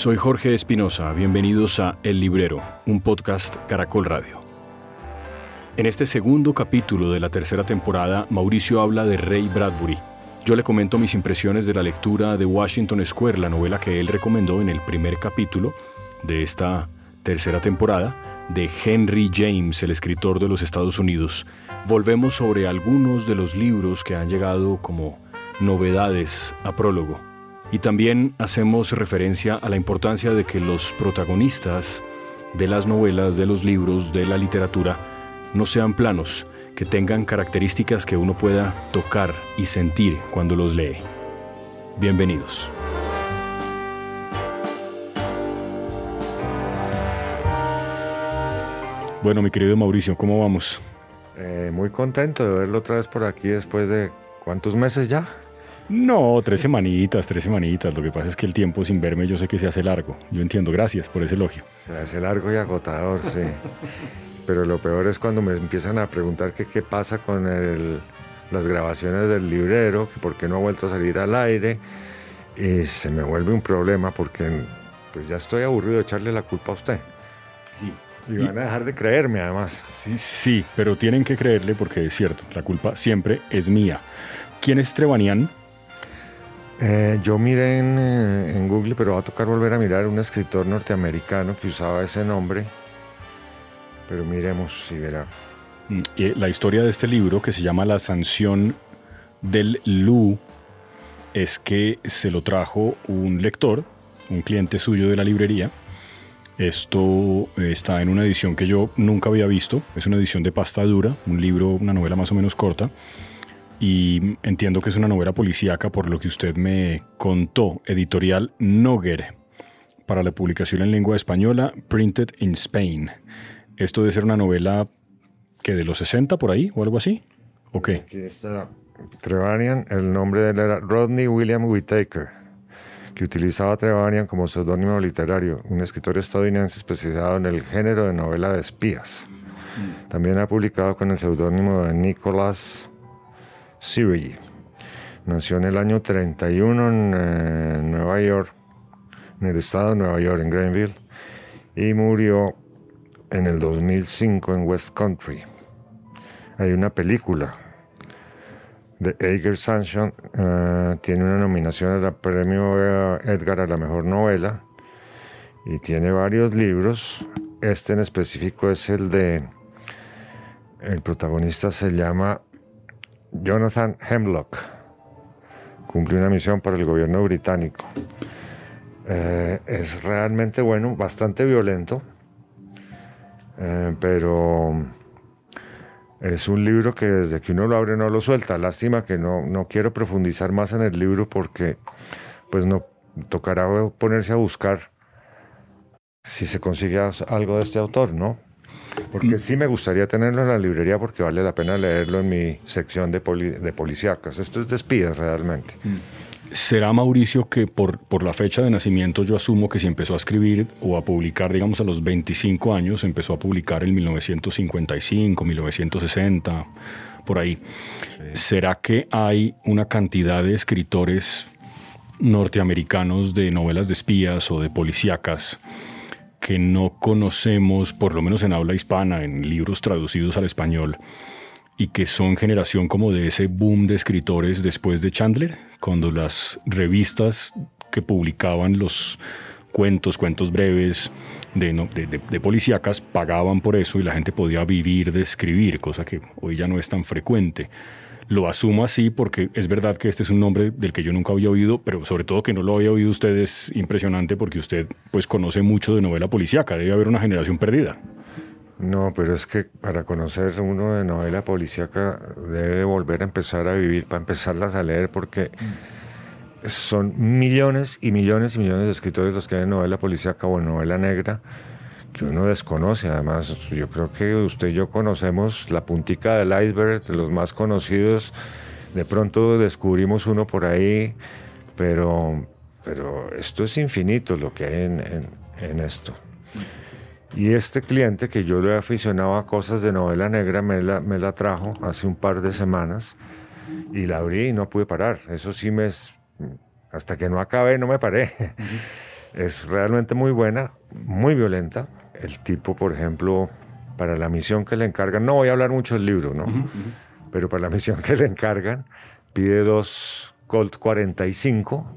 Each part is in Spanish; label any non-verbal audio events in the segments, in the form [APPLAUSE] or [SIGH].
Soy Jorge Espinosa, bienvenidos a El Librero, un podcast Caracol Radio. En este segundo capítulo de la tercera temporada, Mauricio habla de Ray Bradbury. Yo le comento mis impresiones de la lectura de Washington Square, la novela que él recomendó en el primer capítulo de esta tercera temporada, de Henry James, el escritor de los Estados Unidos. Volvemos sobre algunos de los libros que han llegado como novedades a prólogo. Y también hacemos referencia a la importancia de que los protagonistas de las novelas, de los libros, de la literatura, no sean planos, que tengan características que uno pueda tocar y sentir cuando los lee. Bienvenidos. Bueno, mi querido Mauricio, ¿cómo vamos? Eh, muy contento de verlo otra vez por aquí después de cuántos meses ya. No, tres semanitas, tres semanitas. Lo que pasa es que el tiempo sin verme yo sé que se hace largo. Yo entiendo, gracias por ese elogio. Se hace largo y agotador, sí. Pero lo peor es cuando me empiezan a preguntar que qué pasa con las grabaciones del librero, que por qué no ha vuelto a salir al aire. Y se me vuelve un problema porque pues ya estoy aburrido de echarle la culpa a usted. Sí. Y van a dejar de creerme además. Sí, sí, pero tienen que creerle porque es cierto, la culpa siempre es mía. ¿Quién es Trebanian? Eh, yo miré eh, en, Google, pero va a tocar volver a mirar un escritor norteamericano que usaba ese nombre. Pero miremos si verá. Mm, la historia de este libro, que se llama La sanción del Lu, es que se lo trajo un lector, un cliente suyo de la librería. Esto eh, está en una edición que yo nunca había visto. Es una edición de pasta dura, un libro, una novela más o menos corta y entiendo que es una novela policíaca por lo que usted me contó, editorial Noguer, para la publicación en lengua española, Printed in Spain. ¿Esto debe ser una novela que de los 60 por ahí o algo así? ¿O qué? Aquí está Trevanian, el nombre de él era Rodney William Whittaker, que utilizaba Trevanian como seudónimo literario, un escritor estadounidense especializado en el género de novela de espías. Mm. También ha publicado con el seudónimo de Nicholas Siri. Nació en el año 31 en eh, Nueva York, en el estado de Nueva York, en Greenville, y murió en el 2005 en West Country. Hay una película de Edgar Sanson, eh, tiene una nominación al premio Edgar a la mejor novela y tiene varios libros. Este en específico es el de. El protagonista se llama Jonathan Hemlock cumplió una misión para el gobierno británico. Eh, es realmente bueno, bastante violento, eh, pero es un libro que desde que uno lo abre no lo suelta. Lástima que no, no quiero profundizar más en el libro porque pues no tocará ponerse a buscar si se consigue algo de este autor, ¿no? Porque mm. sí me gustaría tenerlo en la librería porque vale la pena leerlo en mi sección de, de policíacas. Esto es despide realmente. Mm. ¿Será Mauricio que por, por la fecha de nacimiento yo asumo que si empezó a escribir o a publicar, digamos, a los 25 años, empezó a publicar en 1955, 1960, por ahí? ¿Será que hay una cantidad de escritores norteamericanos de novelas de espías o de policíacas que no conocemos, por lo menos en habla hispana, en libros traducidos al español, y que son generación como de ese boom de escritores después de Chandler, cuando las revistas que publicaban los cuentos, cuentos breves de, policíacas pagaban por eso y la gente podía vivir de escribir, cosa que hoy ya no es tan frecuente. Lo asumo así porque es verdad que este es un nombre del que yo nunca había oído, pero sobre todo que no lo había oído usted es impresionante porque usted pues conoce mucho de novela policíaca, debe haber una generación perdida. No, pero es que para conocer uno de novela policíaca debe volver a empezar a vivir, para empezarlas a leer, porque son millones y millones y millones de escritores los que hay en novela policíaca o novela negra que uno desconoce. Además, yo creo que usted y yo conocemos la puntica del iceberg, de los más conocidos. De pronto descubrimos uno por ahí, pero, pero esto es infinito lo que hay en, en, esto. Y este cliente que yo le aficionaba a cosas de novela negra me la, me la trajo hace un par de semanas y la abrí y no pude parar. Eso sí me... Hasta que no acabé no me paré. Es realmente muy buena, muy violenta. El tipo, por ejemplo, para la misión que le encargan, no voy a hablar mucho del libro, ¿no? Pero para la [LAUGHS] misión que le encargan, pide dos Colt 45.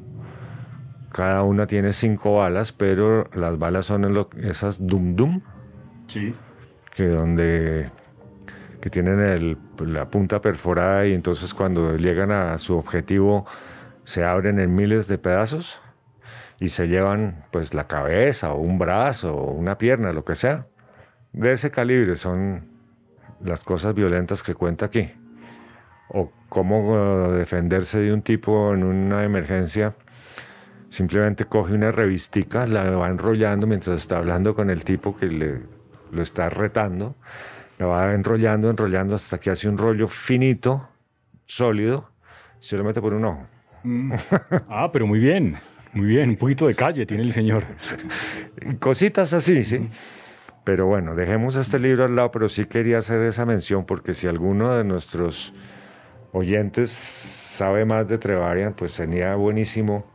Cada una tiene cinco balas, pero las balas son esas Dum Dum. Sí. Que donde que tienen la punta perforada y entonces cuando llegan a su objetivo se abren en miles de pedazos y se llevan pues la cabeza o un brazo o una pierna, lo que sea. De ese calibre son las cosas violentas que cuenta aquí. O cómo uh, defenderse de un tipo en una emergencia. Simplemente coge una revistica, la va enrollando mientras está hablando con el tipo que le, lo está retando. La va enrollando, enrollando hasta que hace un rollo finito, sólido, se lo mete por un ojo. Mm. [LAUGHS] Ah, pero muy bien, muy bien, un poquito de calle tiene el señor. [LAUGHS] Cositas así, sí. Pero bueno, dejemos este libro al lado, pero sí quería hacer esa mención porque si alguno de nuestros oyentes sabe más de Trevarian, pues sería buenísimo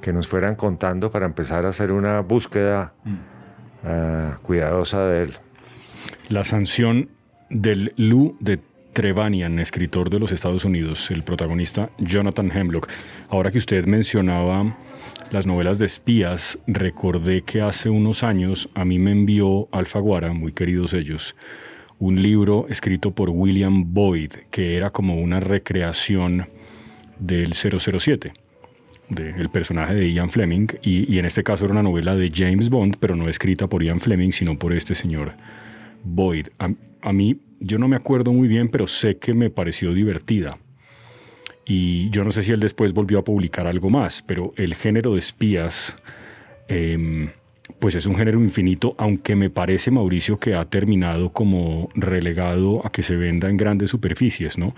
que nos fueran contando para empezar a hacer una búsqueda mm. eh, cuidadosa de él. La sanción del Lu de Trevanian, escritor de los Estados Unidos, el protagonista Jonathan Hemlock. Ahora que usted mencionaba las novelas de espías, recordé que hace unos años a mí me envió Alfaguara, muy queridos ellos, un libro escrito por William Boyd, que era como una recreación del 007, del personaje de Ian Fleming, y, en este caso era una novela de James Bond, pero no escrita por Ian Fleming, sino por este señor Boyd. a mí yo no me acuerdo muy bien, pero sé que me pareció divertida. Y yo no sé si él después volvió a publicar algo más, pero el género de espías, em, pues es un género infinito, aunque me parece, Mauricio, que ha terminado como relegado a que se venda en grandes superficies, ¿no?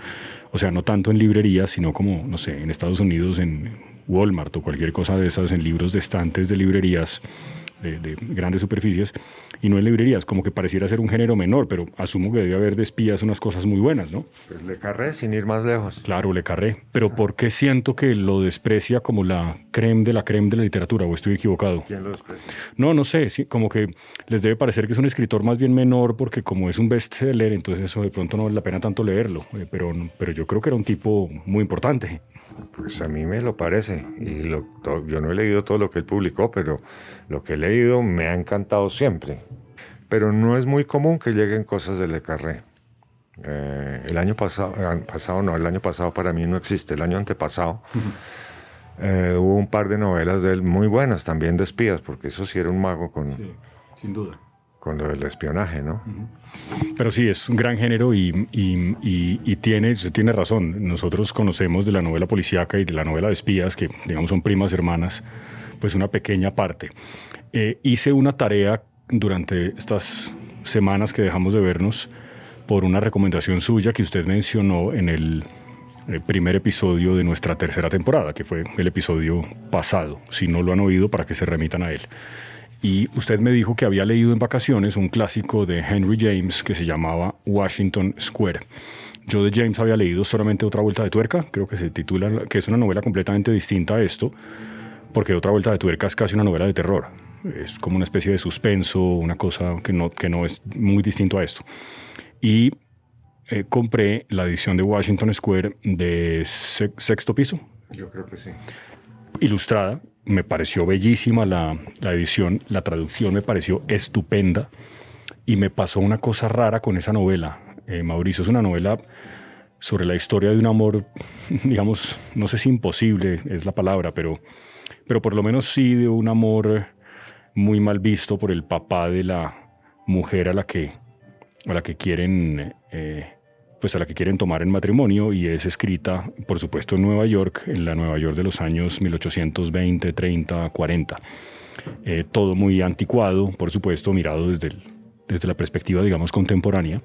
O sea, no tanto en librerías, sino como, no sé, en Estados Unidos, en Walmart o cualquier cosa de esas, en libros de estantes de librerías de, grandes superficies y no en librerías, como que pareciera ser un género menor, pero asumo que debe haber de espías unas cosas muy buenas, ¿no? Pues le carré sin ir más lejos. Claro, le carré, pero ¿por qué siento que lo desprecia como la creme de la creme de la literatura o estoy equivocado? ¿Quién lo desprecia? No, no sé, sí, como que les debe parecer que es un escritor más bien menor porque como es un bestseller, entonces eso de pronto no vale la pena tanto leerlo, eh, pero, pero yo creo que era un tipo muy importante. Pues a mí me lo parece. Y lo, yo no he leído todo lo que él publicó, pero lo que he leído me ha encantado siempre. Pero no es muy común que lleguen cosas de Le Carré. Eh, el año pasado, eh, pasado no, el año pasado para mí no existe, el año antepasado. Eh, hubo un par de novelas de él muy buenas, también de espías, porque eso sí era un mago con... Sí, sin duda con lo del espionaje, ¿no? Pero sí, es un gran género y, y, tiene, tiene razón. Nosotros conocemos de la novela policíaca y de la novela de espías, que digamos son primas hermanas, pues una pequeña parte. Eh, hice una tarea durante estas semanas que dejamos de vernos por una recomendación suya que usted mencionó en el eh, primer episodio de nuestra tercera temporada, que fue el episodio pasado. Si no lo han oído, para que se remitan a él. Y usted me dijo que había leído en vacaciones un clásico de Henry James que se llamaba Washington Square. Yo de James había leído solamente Otra Vuelta de Tuerca, creo que se titula, que es una novela completamente distinta a esto, porque Otra Vuelta de Tuerca es casi una novela de terror. Es como una especie de suspenso, una cosa que no, que no es muy distinto a esto. Y eh, compré la edición de Washington Square de sexto piso. Yo creo que sí. Ilustrada, me pareció bellísima la, edición, la traducción me pareció estupenda y me pasó una cosa rara con esa novela. Eh, Mauricio es una novela sobre la historia de un amor, [LAUGHS] digamos, no sé si imposible es la palabra, pero, pero por lo menos sí de un amor muy mal visto por el papá de la mujer a la que, a la que quieren eh, pues a la que quieren tomar en matrimonio y es escrita, por supuesto, en Nueva York, en la Nueva York de los años 1820, 30, 40. todo muy anticuado, por supuesto, mirado desde, desde la perspectiva, digamos, contemporánea.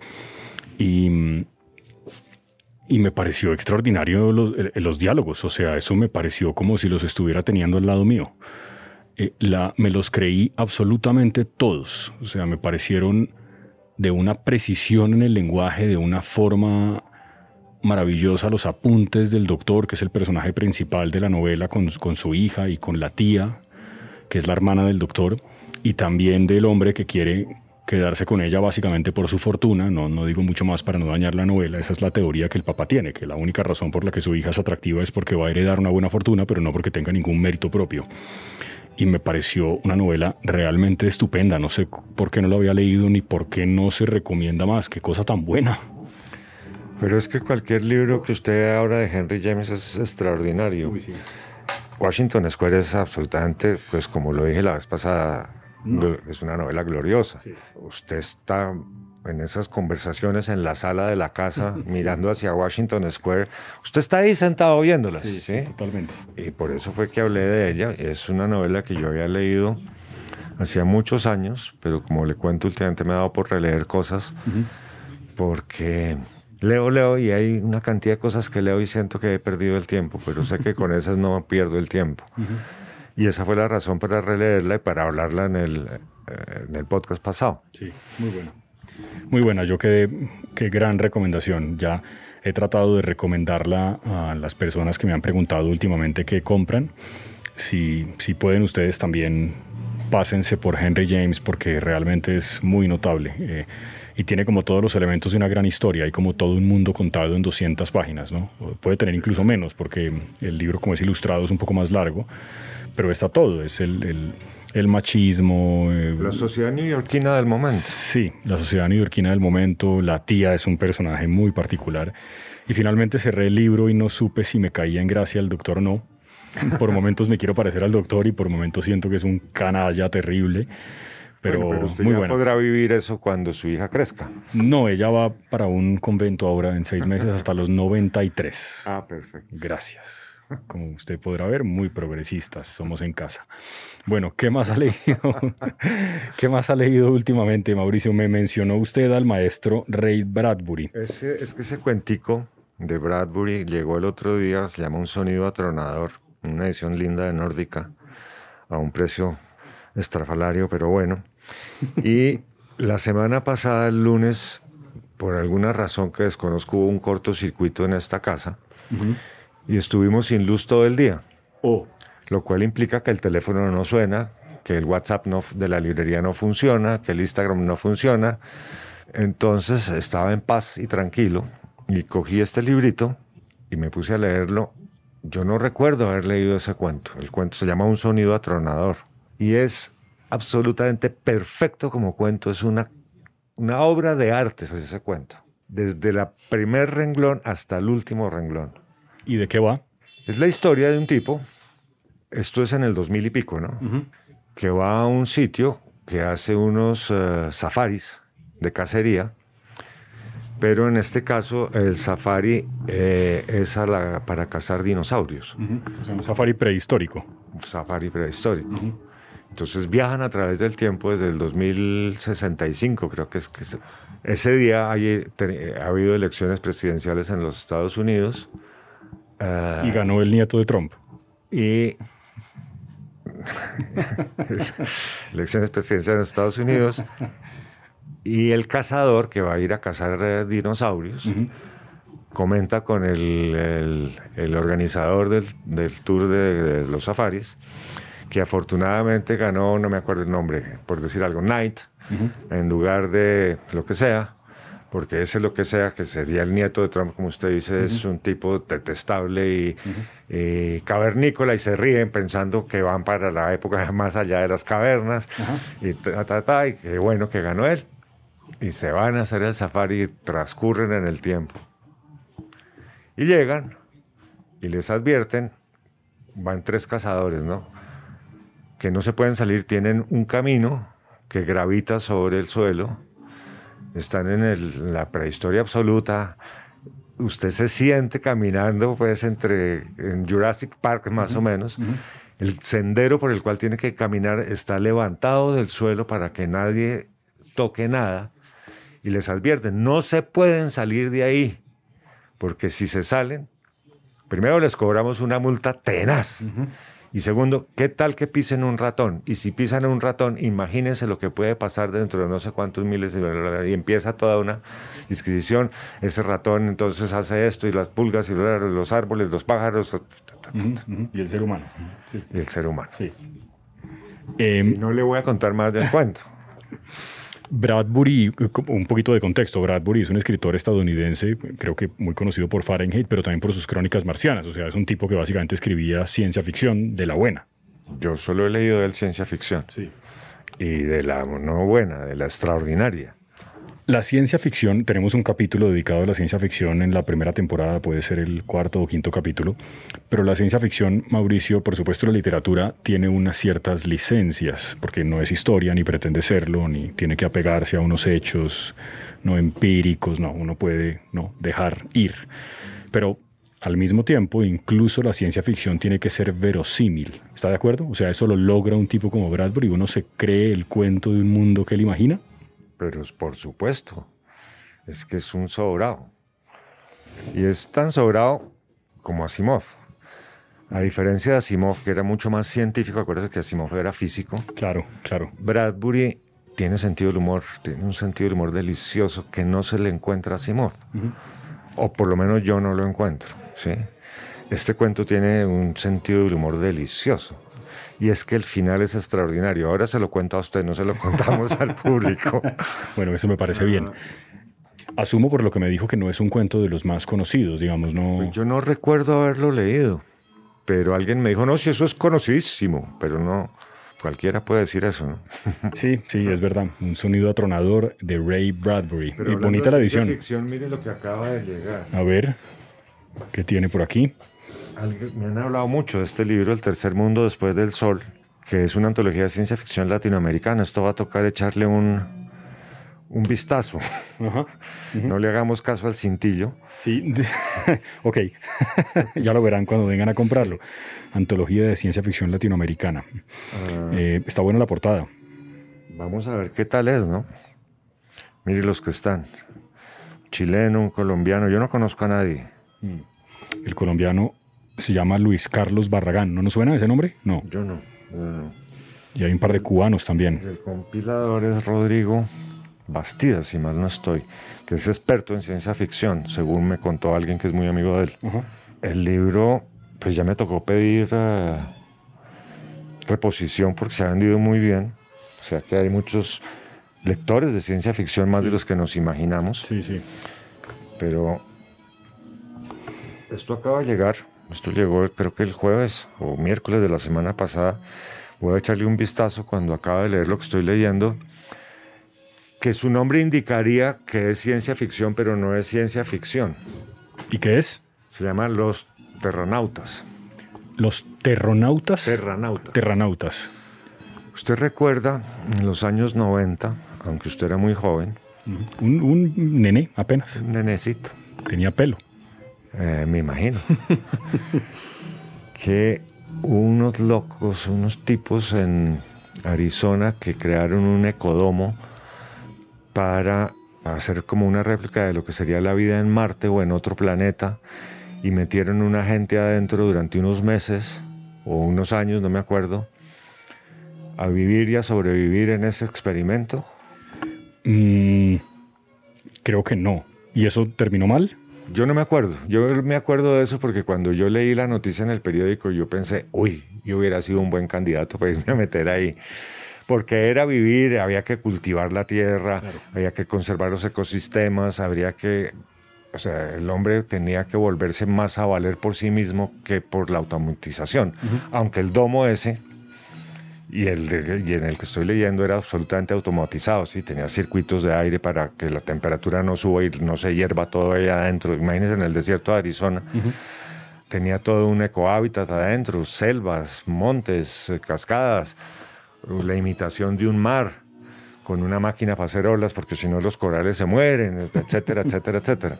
Y, y me pareció extraordinario los, eh, los, diálogos, o sea, eso me pareció como si los estuviera teniendo al lado mío. Eh, la, me los creí absolutamente todos, o sea, me parecieron de una precisión en el lenguaje, de una forma maravillosa los apuntes del doctor, que es el personaje principal de la novela, con, su hija y con la tía, que es la hermana del doctor, y también del hombre que quiere quedarse con ella básicamente por su fortuna, no, no digo mucho más para no dañar la novela, esa es la teoría que el papá tiene, que la única razón por la que su hija es atractiva es porque va a heredar una buena fortuna, pero no porque tenga ningún mérito propio. Y me pareció una novela realmente estupenda, no sé por qué no lo había leído ni por qué no se recomienda más, qué cosa tan buena. Pero es que cualquier libro que usted ahora de Henry James es extraordinario. Washington Square es absolutamente, pues como lo dije la vez pasada, es una novela gloriosa. Usted está en esas conversaciones en la sala de la casa, [LAUGHS] mirando hacia Washington Square. Usted está ahí sentado viéndolas. Sí, sí, totalmente. Y por eso fue que hablé de ella. Es una novela que yo había leído hacía muchos años, pero como le cuento, últimamente me ha dado por releer cosas, porque leo, leo y hay una cantidad de cosas que leo y siento que he perdido el tiempo, pero sé que con [LAUGHS] esas no pierdo el tiempo. Y esa fue la razón para releerla y para hablarla en el, eh, en el podcast pasado. Sí, muy buena. Muy buena, yo quedé, qué gran recomendación. Ya he tratado de recomendarla a las personas que me han preguntado últimamente qué compran. Si, si pueden ustedes también pásense por Henry James porque realmente es muy notable. Eh, y tiene como todos los elementos de una gran historia y como todo un mundo contado en 200 páginas, ¿no? Puede tener incluso menos porque el libro como es ilustrado es un poco más largo, pero está todo, es el, el, machismo. Eh, la sociedad neoyorquina del momento. Sí, la sociedad neoyorquina del momento, la tía es un personaje muy particular. Y finalmente cerré el libro y no supe si me caía en gracia el doctor o no. Por momentos me quiero parecer al doctor y por momentos siento que es un canalla terrible. Pero, usted muy ya podrá vivir eso cuando su hija crezca. No, ella va para un convento ahora en seis meses hasta los 93. Ah, perfecto. Gracias [LAUGHS] como usted podrá ver, muy progresistas, somos en casa. Bueno, ¿qué más ha leído? [LAUGHS] ¿Qué más ha leído últimamente, Mauricio? Me mencionó usted al maestro Ray Bradbury. es que ese cuentico de Bradbury llegó el otro día, se llama Un sonido atronador, una edición linda de Nórdica, a un precio estrafalario, pero bueno. Y la semana pasada, el lunes, por alguna razón que desconozco, hubo un cortocircuito en esta casa y estuvimos sin luz todo el día. Oh. Lo cual implica que el teléfono no suena, que el WhatsApp no, de la librería no funciona, que el Instagram no funciona. Entonces estaba en paz y tranquilo y cogí este librito y me puse a leerlo. Yo no recuerdo haber leído ese cuento. El cuento se llama Un sonido atronador y es absolutamente perfecto como cuento. Es una, una obra de arte ese cuento, desde el primer renglón hasta el último renglón. ¿Y de qué va? Es la historia de un tipo, esto es en el 2000 y pico, ¿no? Que va a un sitio que hace unos uh, safaris de cacería, pero en este caso el safari eh, es la, para cazar dinosaurios. o sea, un safari prehistórico. Un safari prehistórico. Entonces viajan a través del tiempo desde el 2065, creo que es que ese día hay, ha habido elecciones presidenciales en los Estados Unidos y ganó el nieto de Trump. Y [LAUGHS] elecciones presidenciales en Estados Unidos. Y el cazador que va a ir a cazar eh, dinosaurios comenta con el, el, organizador del, del tour de, los safaris que afortunadamente ganó, no me acuerdo el nombre, por decir algo, Knight, en lugar de lo que sea, porque ese lo que sea, que sería el nieto de Trump, como usted dice, es un tipo detestable y, cavernícola y se ríen pensando que van para la época [LAUGHS] más allá de las cavernas y ta, y qué bueno que ganó él. Y se van a hacer el safari y transcurren en el tiempo. Y llegan y les advierten, van tres cazadores, ¿no? Que no se pueden salir, tienen un camino que gravita sobre el suelo están en, la prehistoria absoluta. Usted se siente caminando, pues, entre en Jurassic Park más o menos. El sendero por el cual tiene que caminar está levantado del suelo para que nadie toque nada. Y les advierten, no se pueden salir de ahí, porque si se salen, primero les cobramos una multa tenaz. Y segundo, ¿qué tal que pisen un ratón? Y si pisan un ratón, imagínense lo que puede pasar dentro de no sé cuántos miles de... Y empieza toda una disquisición. Ese ratón entonces hace esto y las pulgas y los árboles, los pájaros. Y el ser humano. Y el ser humano. Sí. Y no le voy a contar más del cuento. [LAUGHS] Bradbury, un poquito de contexto, Bradbury es un escritor estadounidense, creo que muy conocido por Fahrenheit, pero también por sus crónicas marcianas, o sea, es un tipo que básicamente escribía ciencia ficción de la buena. Yo solo he leído de él ciencia ficción. Sí. Y de la no buena, de la extraordinaria. La ciencia ficción, tenemos un capítulo dedicado a la ciencia ficción en la primera temporada, puede ser el cuarto o quinto capítulo, pero la ciencia ficción, Mauricio, por supuesto la literatura tiene unas ciertas licencias, porque no es historia, ni pretende serlo, ni tiene que apegarse a unos hechos no empíricos, no, uno puede no dejar ir. Pero al mismo tiempo, incluso la ciencia ficción tiene que ser verosímil. ¿Está de acuerdo? O sea, eso lo logra un tipo como Bradbury, uno se cree el cuento de un mundo que él imagina. Pero por supuesto, es que es un sobrado. Y es tan sobrado como Asimov. A diferencia de Asimov, que era mucho más científico, acuérdate que Asimov era físico. Claro, claro. Bradbury tiene sentido del humor, tiene un sentido del humor delicioso que no se le encuentra a Asimov. O por lo menos yo no lo encuentro. ¿sí? Este cuento tiene un sentido del humor delicioso y es que el final es extraordinario. Ahora se lo cuento a usted, no se lo contamos al público. [LAUGHS] Bueno, eso me parece bien. Asumo por lo que me dijo que no es un cuento de los más conocidos, digamos, no. Pues yo no recuerdo haberlo leído, pero alguien me dijo, no, si eso es conocidísimo, pero no. Cualquiera puede decir eso, ¿no? [LAUGHS] Sí, sí, es verdad. Un sonido atronador de Ray Bradbury. y bonita la edición. Ficción, mire lo que acaba de llegar. A ver, ¿qué tiene por aquí? Me han hablado mucho de este libro, El tercer mundo después del sol, que es una antología de ciencia ficción latinoamericana. Esto va a tocar echarle un, un vistazo. No le hagamos caso al cintillo. Sí, [LAUGHS] ok. [LAUGHS] ya lo verán cuando vengan a comprarlo. Antología de ciencia ficción latinoamericana. Ah. Eh, está buena la portada. Vamos a ver qué tal es, ¿no? Mire los que están. Chileno, un colombiano. Yo no conozco a nadie. Mm. El colombiano se llama Luis Carlos Barragán. ¿No nos suena ese nombre? No. Yo no. Y hay un par de cubanos también. El compilador es Rodrigo Bastida, si mal no estoy, que es experto en ciencia ficción, según me contó alguien que es muy amigo de él. El libro, pues ya me tocó pedir eh, reposición porque se ha vendido muy bien. O sea que hay muchos lectores de ciencia ficción más de los que nos imaginamos. Sí, sí. Pero esto acaba de llegar esto llegó creo que el jueves o miércoles de la semana pasada. Voy a echarle un vistazo cuando acabe de leer lo que estoy leyendo. Que su nombre indicaría que es ciencia ficción, pero no es ciencia ficción. ¿Y qué es? Se llama Los Terranautas. ¿Los Terronautas? Terranautas. Terranautas. Usted recuerda en los años 90, aunque usted era muy joven. Un, un nene apenas. Un nenecito. Tenía pelo. Eh, me imagino, que unos locos, unos tipos en Arizona que crearon un ecodomo para hacer como una réplica de lo que sería la vida en Marte o en otro planeta y metieron una gente adentro durante unos meses o unos años, no me acuerdo, a vivir y a sobrevivir en ese experimento? Mm, creo que no. ¿Y eso terminó mal? Yo no me acuerdo. Yo me acuerdo de eso porque cuando yo leí la noticia en el periódico, yo pensé, uy, yo hubiera sido un buen candidato para irme a meter ahí. Porque era vivir, había que cultivar la tierra, había que conservar los ecosistemas, habría que. O sea, el hombre tenía que volverse más a valer por sí mismo que por la automatización. Aunque el domo ese y, el en el que estoy leyendo era absolutamente automatizado, ¿sí? tenía circuitos de aire para que la temperatura no suba y no se hierva todo ahí adentro. Imagínense en el desierto de Arizona. Tenía todo un ecohábitat adentro, selvas, montes, eh, cascadas, la imitación de un mar con una máquina para hacer olas porque si no los corales se mueren, etcétera, [LAUGHS] etcétera, etcétera.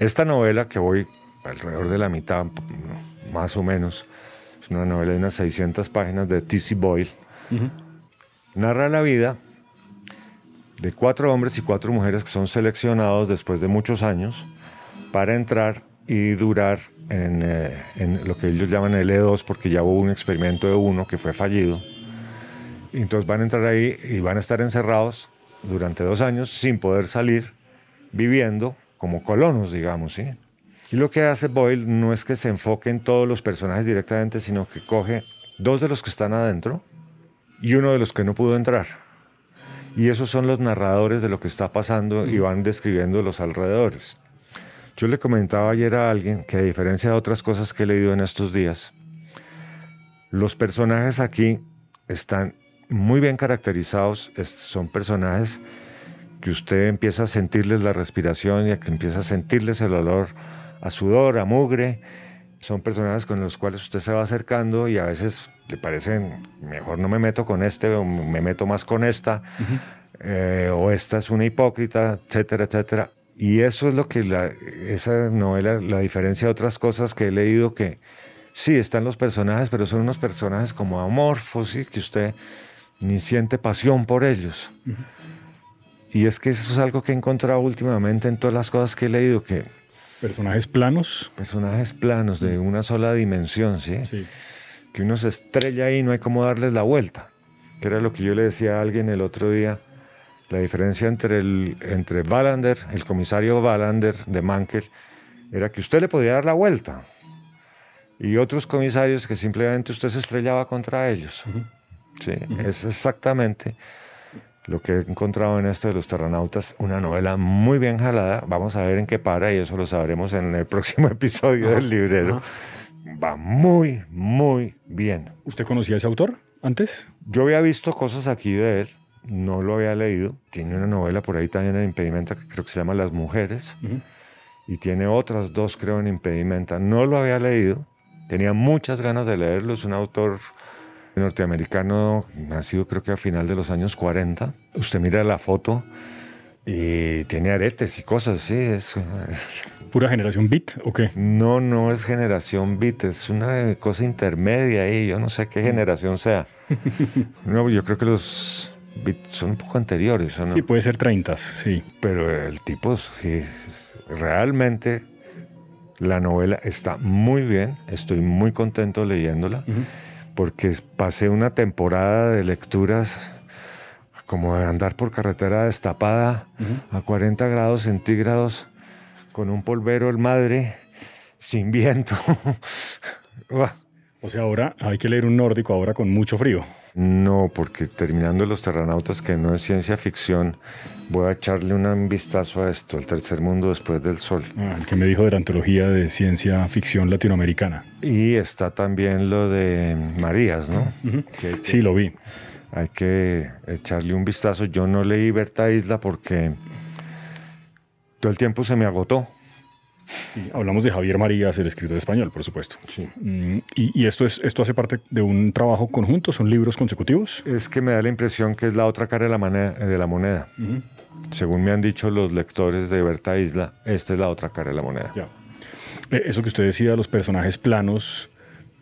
Esta novela que voy alrededor de la mitad, más o menos, una novela de unas 600 páginas de T.C. Boyle, narra la vida de cuatro hombres y cuatro mujeres que son seleccionados después de muchos años para entrar y durar en, eh, en, lo que ellos llaman el E2 porque ya hubo un experimento de uno que fue fallido. Y entonces van a entrar ahí y van a estar encerrados durante dos años sin poder salir, viviendo como colonos, digamos, ¿sí? Y lo que hace Boyle no es que se enfoque en todos los personajes directamente, sino que coge dos de los que están adentro y uno de los que no pudo entrar. Y esos son los narradores de lo que está pasando y van describiendo los alrededores. Yo le comentaba ayer a alguien que a diferencia de otras cosas que he leído en estos días, los personajes aquí están muy bien caracterizados, son personajes que usted empieza a sentirles la respiración y que empieza a sentirles el olor a sudor, a mugre. Son personajes con los cuales usted se va acercando y a veces le parecen, mejor no me meto con este o me meto más con esta, eh, o esta es una hipócrita, etcétera, etcétera. Y eso es lo que la, esa novela, la diferencia de otras cosas que he leído, que sí, están los personajes, pero son unos personajes como amorfos, y que usted ni siente pasión por ellos. Y es que eso es algo que he encontrado últimamente en todas las cosas que he leído, que... Personajes planos. Personajes planos, de una sola dimensión, ¿sí? Sí que uno se estrella ahí y no hay cómo darles la vuelta. Que era lo que yo le decía a alguien el otro día. La diferencia entre, el, entre Wallander, el comisario Wallander de Mankel, era que usted le podía dar la vuelta. Y otros comisarios que simplemente usted se estrellaba contra ellos. Sí, es exactamente lo que he encontrado en esto de los terranautas, una novela muy bien jalada. Vamos a ver en qué para y eso lo sabremos en el [LAUGHS] próximo episodio del librero va muy, muy bien. ¿Usted conocía a ese autor antes? Yo había visto cosas aquí de él, no lo había leído. Tiene una novela por ahí también en Impedimenta que creo que se llama Las Mujeres. Y tiene otras dos, creo, en Impedimenta. No lo había leído. Tenía muchas ganas de leerlo. Es un autor norteamericano, nacido creo que a final de los años 40. Usted mira la foto y tiene aretes y cosas así. Es, [LAUGHS] ¿Pura generación bit o qué? No, no es generación bit, es una cosa intermedia ahí. Yo no sé qué generación sea. [LAUGHS] no, yo creo que los bits son un poco anteriores. no? Sí, puede ser 30, sí. Pero el tipo, sí, realmente la novela está muy bien. Estoy muy contento leyéndola porque pasé una temporada de lecturas como de andar por carretera destapada a 40 grados centígrados con un polvero el madre, sin viento. [LAUGHS] o sea, ahora hay que leer un nórdico ahora con mucho frío. No, porque terminando Los Terranautas, que no es ciencia ficción, voy a echarle un vistazo a esto, El Tercer Mundo después del Sol. Ah, el que me dijo de la antología de ciencia ficción latinoamericana. Y está también lo de Marías, ¿no? sí, lo vi. Hay que echarle un vistazo. Yo no leí Berta Isla porque todo el tiempo se me agotó. Hablamos de Javier Marías, el escritor español, por supuesto. Sí. Mm, ¿Y, esto, es, esto hace parte de un trabajo conjunto? ¿Son libros consecutivos? Es que me da la impresión que es la otra cara de la moneda. De la moneda. Según me han dicho los lectores de Berta Isla, esta es la otra cara de la moneda. Eh, eso que usted decía, los personajes planos,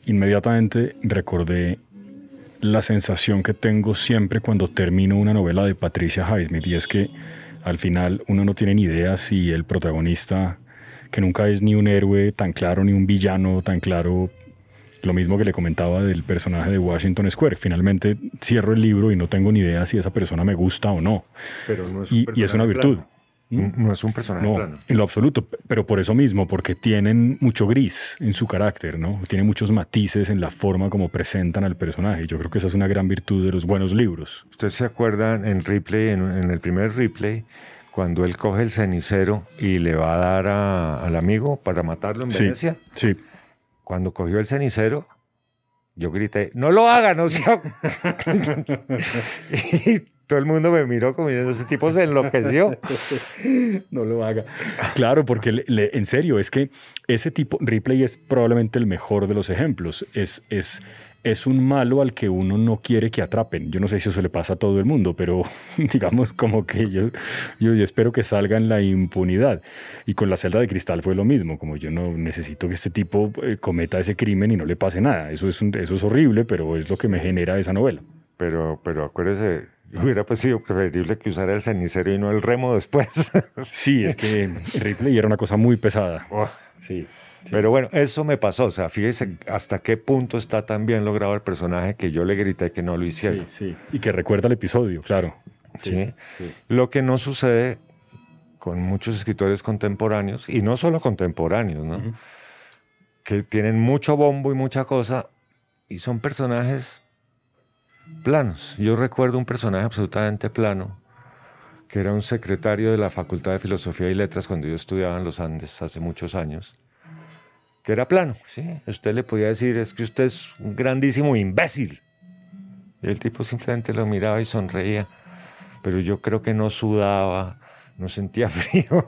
inmediatamente recordé la sensación que tengo siempre cuando termino una novela de Patricia Highsmith, y es que al final uno no tiene ni idea si el protagonista, que nunca es ni un héroe tan claro, ni un villano tan claro, lo mismo que le comentaba del personaje de Washington Square. Finalmente cierro el libro y no tengo ni idea si esa persona me gusta o no. Pero no es y, y, es una virtud. ¿Mm? No es un personaje no, En lo absoluto, pero por eso mismo, porque tienen mucho gris en su carácter, ¿no? Tiene muchos matices en la forma como presentan al personaje. Yo creo que esa es una gran virtud de los buenos libros. ¿Ustedes se acuerdan en Ripley, en, el primer Ripley, cuando él coge el cenicero y le va a dar al amigo para matarlo en Venecia? Sí. Cuando cogió el cenicero, yo grité, no lo haga, no sea... [LAUGHS] [LAUGHS] todo el mundo me miró como diciendo, ese tipo se enloqueció. [LAUGHS] no lo haga. Claro, porque en serio, es que ese tipo, Ripley es probablemente el mejor de los ejemplos. Es, es, es un malo al que uno no quiere que atrapen. Yo no sé si eso le pasa a todo el mundo, pero [LAUGHS] digamos como que yo, yo, espero que salga en la impunidad. Y con la celda de cristal fue lo mismo, como yo no necesito que este tipo eh, cometa ese crimen y no le pase nada. Eso es, eso es horrible, pero es lo que me genera esa novela. Pero, pero acuérdese, [LAUGHS] Hubiera pues sido preferible que usara el cenicero y no el remo después. [LAUGHS] sí, es que Ripley era una cosa muy pesada. sí, Pero bueno, eso me pasó. O sea, fíjese hasta qué punto está tan bien logrado el personaje que yo le grité que no lo hiciera. Sí, sí. Y que recuerda el episodio, claro. Sí. Lo que no sucede con muchos escritores contemporáneos, y no solo contemporáneos, ¿no? Que tienen mucho bombo y mucha cosa, y son personajes planos. Yo recuerdo un personaje absolutamente plano, que era un secretario de la Facultad de Filosofía y Letras cuando yo estudiaba en los Andes hace muchos años, que era plano, ¿sí? Usted le podía decir, es que usted es un grandísimo imbécil. Y el tipo simplemente lo miraba y sonreía, pero yo creo que no sudaba, no sentía [LAUGHS] frío.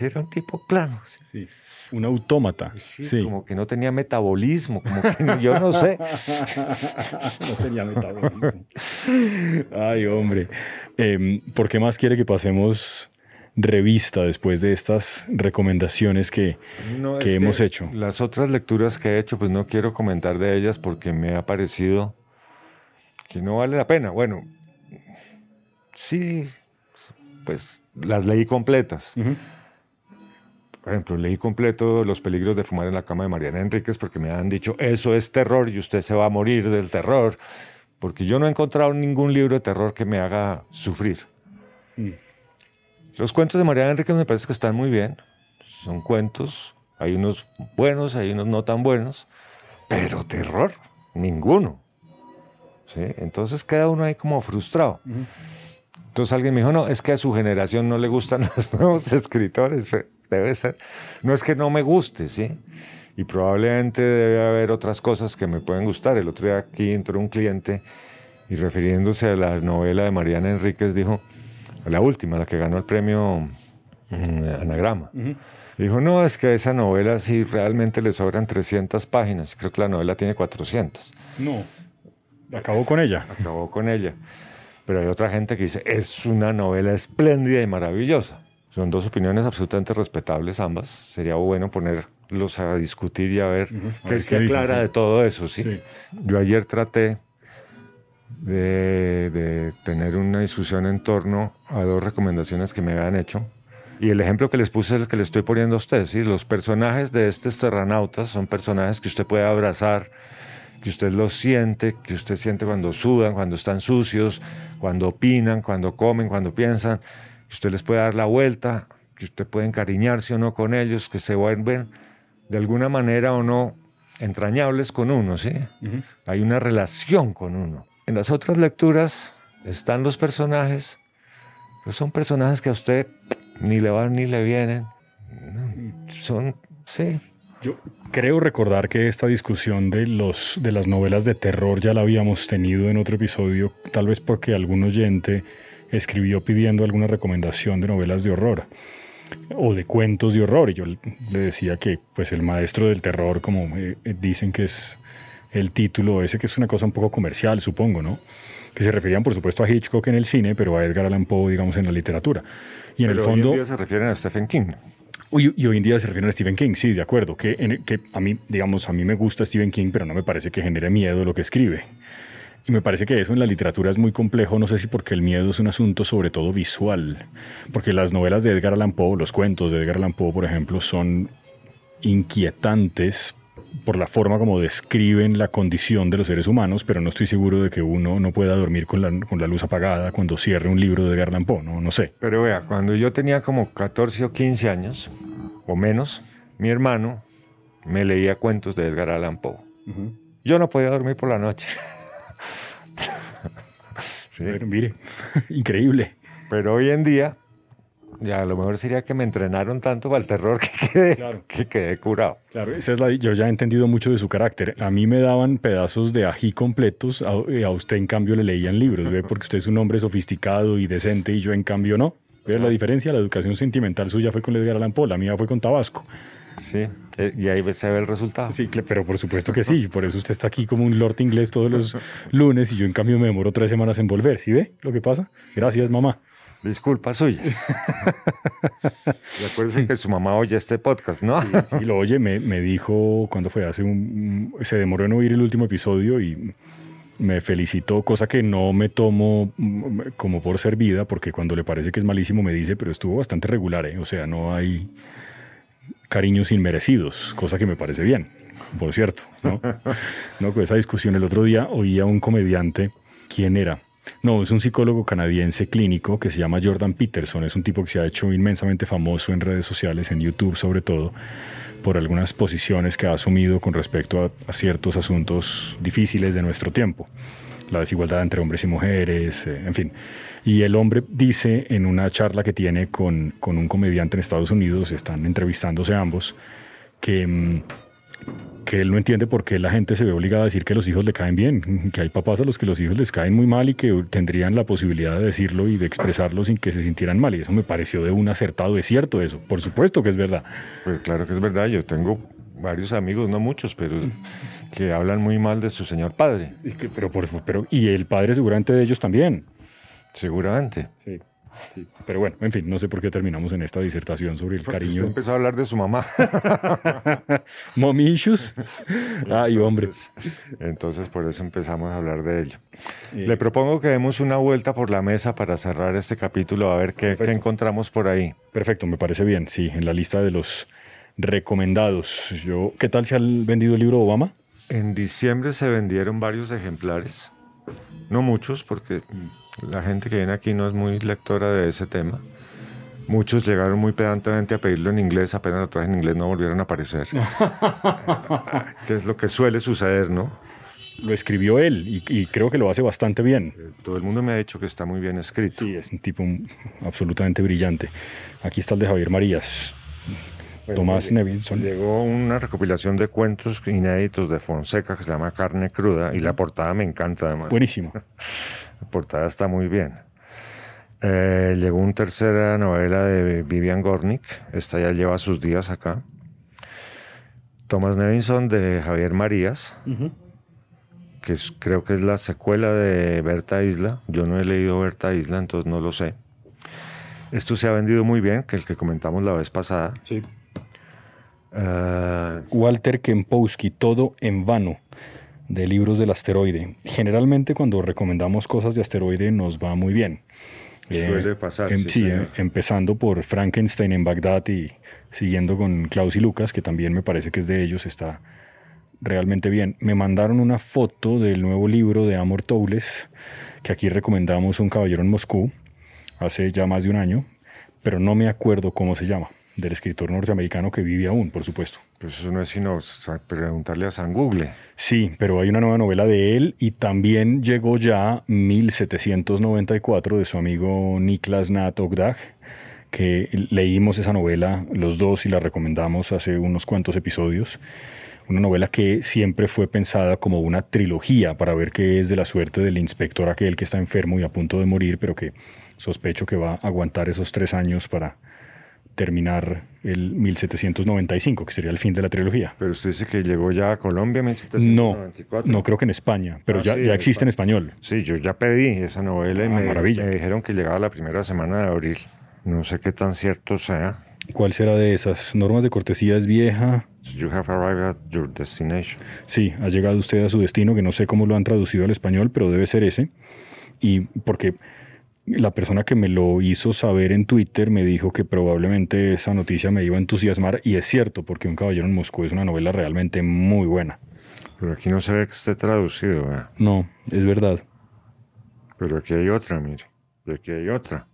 era un tipo plano. Sí. Un autómata. Sí, Como que no tenía metabolismo, como que yo no sé. [LAUGHS] no tenía metabolismo. Ay, hombre. Em, ¿Por qué más quiere que pasemos revista después de estas recomendaciones que, que hemos hecho? Las otras lecturas que he hecho, pues no quiero comentar de ellas porque me ha parecido que no vale la pena. Bueno, sí, pues las leí completas. Por ejemplo, leí completo Los peligros de fumar en la cama de Mariana Enríquez porque me han dicho, eso es terror y usted se va a morir del terror. Porque yo no he encontrado ningún libro de terror que me haga sufrir. Mm. Los cuentos de Mariana Enríquez me parece que están muy bien. Son cuentos, hay unos buenos, hay unos no tan buenos, pero terror, ninguno. ¿Sí? Entonces queda uno ahí como frustrado. Entonces alguien me dijo, no, es que a su generación no le gustan [LAUGHS] los nuevos escritores debe ser. No es que no me guste, ¿sí? Y probablemente debe haber otras cosas que me pueden gustar. El otro día aquí entró un cliente y refiriéndose a la novela de Mariana Enríquez dijo, la última, la que ganó el premio mm, Anagrama. Dijo, no, es que esa novela sí realmente le sobran 300 páginas. Creo que la novela tiene 400. No, acabó con ella. Acabó con ella. Pero hay otra gente que dice, es una novela espléndida y maravillosa. Son dos opiniones absolutamente respetables ambas. Sería bueno ponerlos a discutir y a ver qué se aclara de todo eso. ¿sí? Yo ayer traté de, tener una discusión en torno a dos recomendaciones que me habían hecho. Y el ejemplo que les puse es el que le estoy poniendo a ustedes. ¿sí? Los personajes de estos terranautas son personajes que usted puede abrazar, que usted los siente, que usted siente cuando sudan, cuando están sucios, cuando opinan, cuando comen, cuando piensan que usted les puede dar la vuelta, que usted puede encariñarse o no con ellos, que se vuelven de alguna manera o no entrañables con uno, ¿sí? Hay una relación con uno. En las otras lecturas están los personajes, pero son personajes que a usted ni le van ni le vienen. Son, sí. Yo creo recordar que esta discusión de, los, de las novelas de terror ya la habíamos tenido en otro episodio, tal vez porque algún oyente escribió pidiendo alguna recomendación de novelas de horror o de cuentos de horror. Y yo le decía que pues el maestro del terror, como eh, dicen que es el título ese, que es una cosa un poco comercial, supongo, ¿no? Que se referían, por supuesto, a Hitchcock en el cine, pero a Edgar Allan Poe, digamos, en la literatura. Y en el fondo... Hoy en día se refieren a Stephen King. Y, hoy en día se refieren a Stephen King, sí, de acuerdo. Que, que a mí, digamos, a mí me gusta Stephen King, pero no me parece que genere miedo lo que escribe. Y me parece que eso en la literatura es muy complejo, no sé si porque el miedo es un asunto sobre todo visual, porque las novelas de Edgar Allan Poe, los cuentos de Edgar Allan Poe, por ejemplo, son inquietantes por la forma como describen la condición de los seres humanos, pero no estoy seguro de que uno no pueda dormir con la, con la luz apagada cuando cierre un libro de Edgar Allan Poe, no, no sé. Pero vea, cuando yo tenía como 14 o 15 años, o menos, mi hermano me leía cuentos de Edgar Allan Poe. Yo no podía dormir por la noche. [LAUGHS] mire, [LAUGHS] increíble. Pero hoy en día, ya a lo mejor sería que me entrenaron tanto para el terror que quedé, que quedé curado. Claro, esa es la, yo ya he entendido mucho de su carácter. A mí me daban pedazos de ají completos, a, a usted en cambio le leían libros, ¿ve? porque usted es un hombre sofisticado y decente y yo en cambio no. ¿Ve la diferencia? La educación sentimental suya fue con Edgar Allan Poe, la mía fue con Tabasco. Sí, y ahí se ve el resultado. Sí, pero por supuesto que sí. Por eso usted está aquí como un lord inglés todos los [LAUGHS] lunes y yo en cambio me demoro tres semanas en volver. ¿Sí ve lo que pasa? Gracias, mamá. Disculpas suyas. [LAUGHS] Recuerden que su mamá oye este podcast, ¿no? Sí, sí lo oye. Me, me, dijo cuando fue hace un... Se demoró en oír el último episodio y me felicitó, cosa que no me tomo mm, como por servida, porque cuando le parece que es malísimo me dice, pero estuvo bastante regular, ¿eh? O sea, no hay cariños inmerecidos, cosa que me parece bien, por cierto. ¿no? [LAUGHS] no, con esa discusión el otro día oía a un comediante, ¿quién era? No, es un psicólogo canadiense clínico que se llama Jordan Peterson. Es un tipo que se ha hecho inmensamente famoso en redes sociales, en YouTube sobre todo, por algunas posiciones que ha asumido con respecto a, ciertos asuntos difíciles de nuestro tiempo. la desigualdad entre hombres y mujeres, eh, en fin. Y el hombre dice en una charla que tiene con, con un comediante en Estados Unidos, están entrevistándose ambos, que... Mm, que él no entiende por qué la gente se ve obligada a decir que los hijos le caen bien, [LAUGHS] que hay papás a los que los hijos les caen muy mal y que tendrían la posibilidad de decirlo y de expresarlo sin que se sintieran mal. Y eso me pareció de un acertado, es cierto eso, por supuesto que es verdad. Pues claro que es verdad, yo tengo varios amigos, no muchos, pero que hablan muy mal de su señor padre. Y pero, pero, y el padre seguramente de ellos también. Seguramente. Sí. Pero bueno, en fin, no sé por qué terminamos en esta disertación sobre el cariño. Usted empezó a hablar de su mamá. [LAUGHS] Momishus. Ay, hombre. Entonces, por eso empezamos a hablar de ello. Le propongo que demos una vuelta por la mesa para cerrar este capítulo, a ver qué, qué encontramos por ahí. Perfecto, me parece bien. Sí, en la lista de los recomendados. Yo, ¿Qué tal se ha vendido el libro Obama? En diciembre se vendieron varios ejemplares. No muchos, porque la gente que viene aquí no es muy lectora de ese tema. Muchos llegaron muy pedantemente a pedirlo en inglés, apenas lo traje en inglés no volvieron a aparecer. [LAUGHS] que es lo que suele suceder, ¿no? Lo escribió él y, creo que lo hace bastante bien. Todo el mundo me ha dicho que está muy bien escrito. Sí, es un tipo absolutamente brillante. Aquí está el de Javier Marías. Tomás Nevinson. Llegó una recopilación de cuentos inéditos de Fonseca que se llama Carne Cruda y la portada me encanta además. Buenísimo. [LAUGHS] La portada está muy bien. Eh, llegó una tercera novela de Vivian Gornick. Esta ya lleva sus días acá. Thomas Nevinson de Javier Marías, que creo que es la secuela de Berta Isla. Yo no he leído Berta Isla, entonces no lo sé. Esto se ha vendido muy bien, que el que comentamos la vez pasada. Sí. Uh, Walter Kempowski, Todo en vano de libros del asteroide. Generalmente cuando recomendamos cosas de asteroide nos va muy bien. Suele eh, pasar. Em, sí, eh, empezando por Frankenstein en Bagdad y siguiendo con Klaus y Lucas, que también me parece que es de ellos, está realmente bien. Me mandaron una foto del nuevo libro de Amor Toules, que aquí recomendamos Un caballero en Moscú, hace ya más de un año, pero no me acuerdo cómo se llama del escritor norteamericano que vive aún, por supuesto. Pues eso no es sino preguntarle a San Google. Sí, pero hay una nueva novela de él y también llegó ya 1794 de su amigo Niklas Nat Ogdag, que leímos esa novela los dos y la recomendamos hace unos cuantos episodios. Una novela que siempre fue pensada como una trilogía para ver qué es de la suerte del inspector aquel que está enfermo y a punto de morir, pero que sospecho que va a aguantar esos tres años para terminar el 1795, que sería el fin de la trilogía. Pero usted dice que llegó ya a Colombia en 1794. No, no creo que en España, pero ah, ya, ya existe en español. Sí, yo ya pedí esa novela y ah, me, me, dijeron que llegaba la primera semana de abril. No sé qué tan cierto sea. ¿Cuál será de esas? Normas de cortesía es vieja. You have arrived at your destination. Sí, ha llegado usted a su destino, que no sé cómo lo han traducido al español, pero debe ser ese. Y porque la persona que me lo hizo saber en Twitter me dijo que probablemente esa noticia me iba a entusiasmar y es cierto, porque Un caballero en Moscú es una novela realmente muy buena. Pero aquí no se ve que esté traducido. ¿eh? No, es verdad. Pero aquí hay otra, mire. aquí hay otra.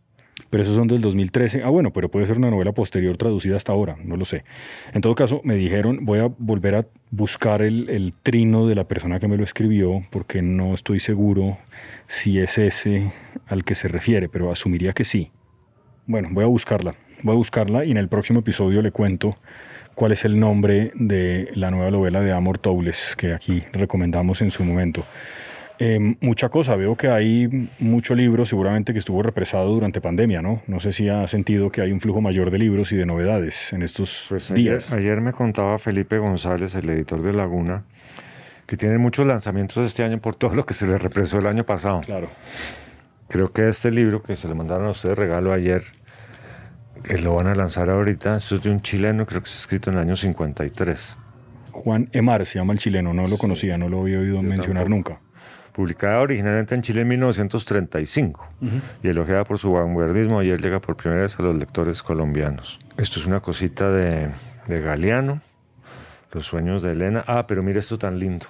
Pero esos son del 2013. Ah, bueno, pero puede ser una novela posterior traducida hasta ahora, no lo sé. En todo caso, me dijeron, voy a volver a buscar el, el trino de la persona que me lo escribió, porque no estoy seguro si es ese al que se refiere, pero asumiría que sí. Bueno, voy a buscarla, voy a buscarla y en el próximo episodio le cuento cuál es el nombre de la nueva novela de Amor Toules que aquí recomendamos en su momento. Em, mucha cosa, veo que hay mucho libro, seguramente que estuvo represado durante pandemia, ¿no? No sé si ha sentido que hay un flujo mayor de libros y de novedades en estos pues días. Ayer, me contaba Felipe González, el editor de Laguna, que tiene muchos lanzamientos este año por todo lo que se le represó el año pasado. Claro. Creo que este libro que se le mandaron a ustedes regalo ayer, que lo van a lanzar ahorita, esto es de un chileno, creo que es escrito en el año 53. Juan Emar se llama el chileno, no lo conocía, no lo había oído mencionar nunca. Publicada originalmente en Chile en 1935 y elogiada por su vanguardismo, ayer llega por primera vez a los lectores colombianos. Esto es una cosita de, de Galeano, Los sueños de Elena. Ah, pero mire esto tan lindo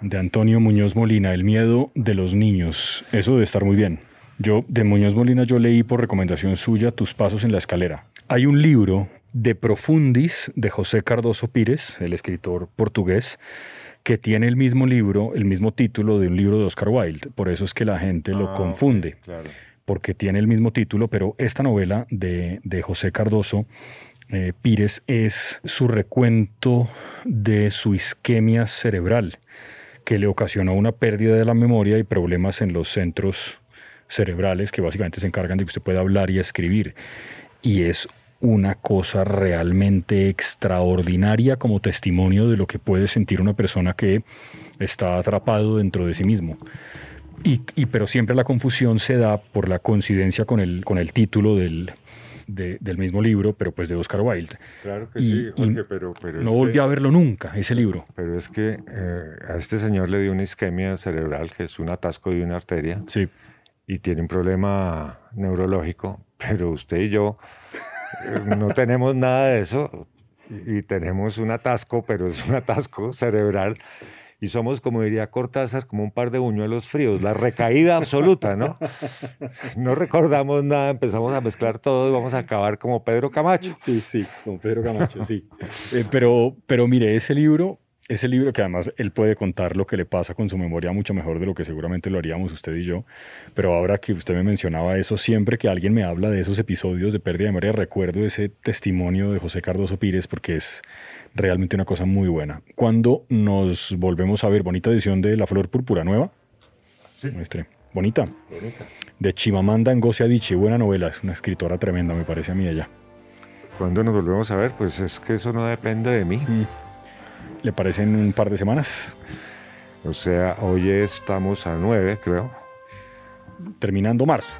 de Antonio Muñoz Molina, El miedo de los niños. Eso debe estar muy bien. Yo, de Muñoz Molina, yo leí por recomendación suya Tus pasos en la escalera. Hay un libro de Profundis de José Cardoso Pires, el escritor portugués, que tiene el mismo libro, el mismo título de un libro de Oscar Wilde. Por eso es que la gente lo Ah, confunde, Claro. porque tiene el mismo título, pero esta novela de, de José Cardoso eh, Pires es su recuento de su isquemia cerebral, que le ocasionó una pérdida de la memoria y problemas en los centros cerebrales que básicamente se encargan de que usted pueda hablar y escribir. Y es una cosa realmente extraordinaria como testimonio de lo que puede sentir una persona que está atrapado dentro de sí mismo. Y, y- pero siempre la confusión se da por la coincidencia con el, con el título del, de- del mismo libro, pero pues de Oscar Wilde. Claro que Y- sí, Jorge, pero, pero No volví que- a verlo nunca, ese libro. Pero es que eh, a este señor le dio una isquemia cerebral, que es un atasco de una arteria, Sí. y tiene un problema neurológico, pero usted y yo [LAUGHS] no tenemos nada de eso, y, tenemos un atasco, pero es un atasco cerebral, y somos, como diría Cortázar, como un par de buñuelos fríos, la recaída absoluta, ¿no? [LAUGHS] No recordamos nada, empezamos a mezclar todo y vamos a acabar como Pedro Camacho. Sí, sí, con Pedro Camacho, sí. Eh, pero, pero mire, ese libro, ese libro que además él puede contar lo que le pasa con su memoria mucho mejor de lo que seguramente lo haríamos usted y yo. Pero ahora que usted me mencionaba eso, siempre que alguien me habla de esos episodios de pérdida de memoria, recuerdo ese testimonio de José Cardoso Pires porque es realmente una cosa muy buena. Cuando nos volvemos a ver, bonita edición de La Flor Púrpura Nueva. Sí. Muestre. Bonita. De Chimamanda Ngozi Adichie, buena novela, es una escritora tremenda, me parece a mí ella. Cuando nos volvemos a ver, pues es que eso no depende de mí. ¿Le parece en un par de semanas? O sea, hoy estamos a 9, creo. Terminando marzo.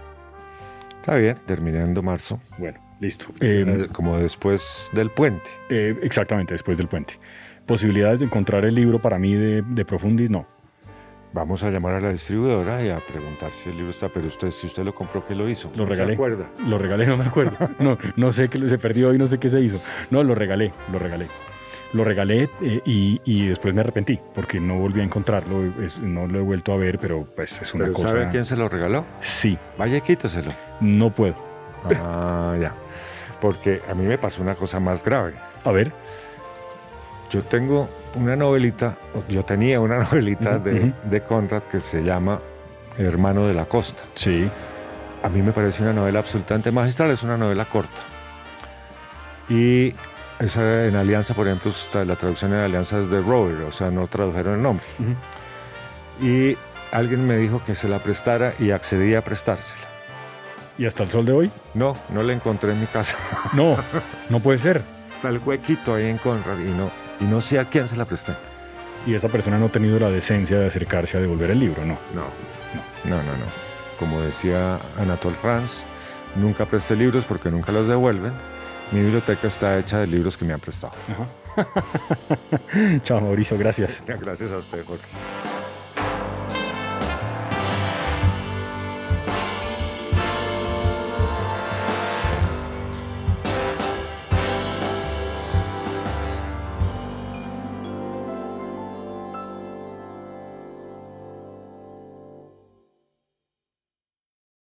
Está bien, terminando marzo. Bueno, listo. Eh, Eh, como después del puente. eh, exactamente, después del puente. ¿Posibilidades de encontrar el libro para mí de, de Profundis? No. Vamos a llamar a la distribuidora y a preguntar si el libro está. Pero usted, si usted lo compró, ¿qué lo hizo? Lo ¿No regalé. ¿Se acuerda? Lo regalé, no me acuerdo. [LAUGHS] No, no sé qué se perdió y no sé qué se hizo. No, lo regalé, lo regalé. Lo regalé eh, y, y después me arrepentí porque no volví a encontrarlo. es- no lo he vuelto a ver, pero pues es una ¿Pero cosa. sabe quién se lo regaló? Sí, Vaya, quíteselo. no puedo. Ah, ya. Porque a mí me pasó una cosa más grave. A ver. Yo tengo una novelita, yo tenía una [LAUGHS] novelita de, de Conrad que se llama Hermano de la Costa. Sí. A mí me parece una novela absolutamente magistral, es una novela corta. Y esa en Alianza, por ejemplo, la traducción en Alianza es de Rover, o sea, no tradujeron el nombre. Y alguien me dijo que se la prestara y accedí a prestársela. ¿Y hasta el sol de hoy? No, no la encontré en mi casa. No, [LAUGHS] no puede ser. Está el huequito ahí en Conrad y no, y no sé a quién se la presté. Y esa persona no ha tenido la decencia de acercarse a devolver el libro, no. No, no, no, no. Como decía Anatole France, nunca presté libros porque nunca los devuelven. Mi biblioteca está hecha de libros que me han prestado. [LAUGHS] Chao, Mauricio, gracias. Gracias a usted, Jorge.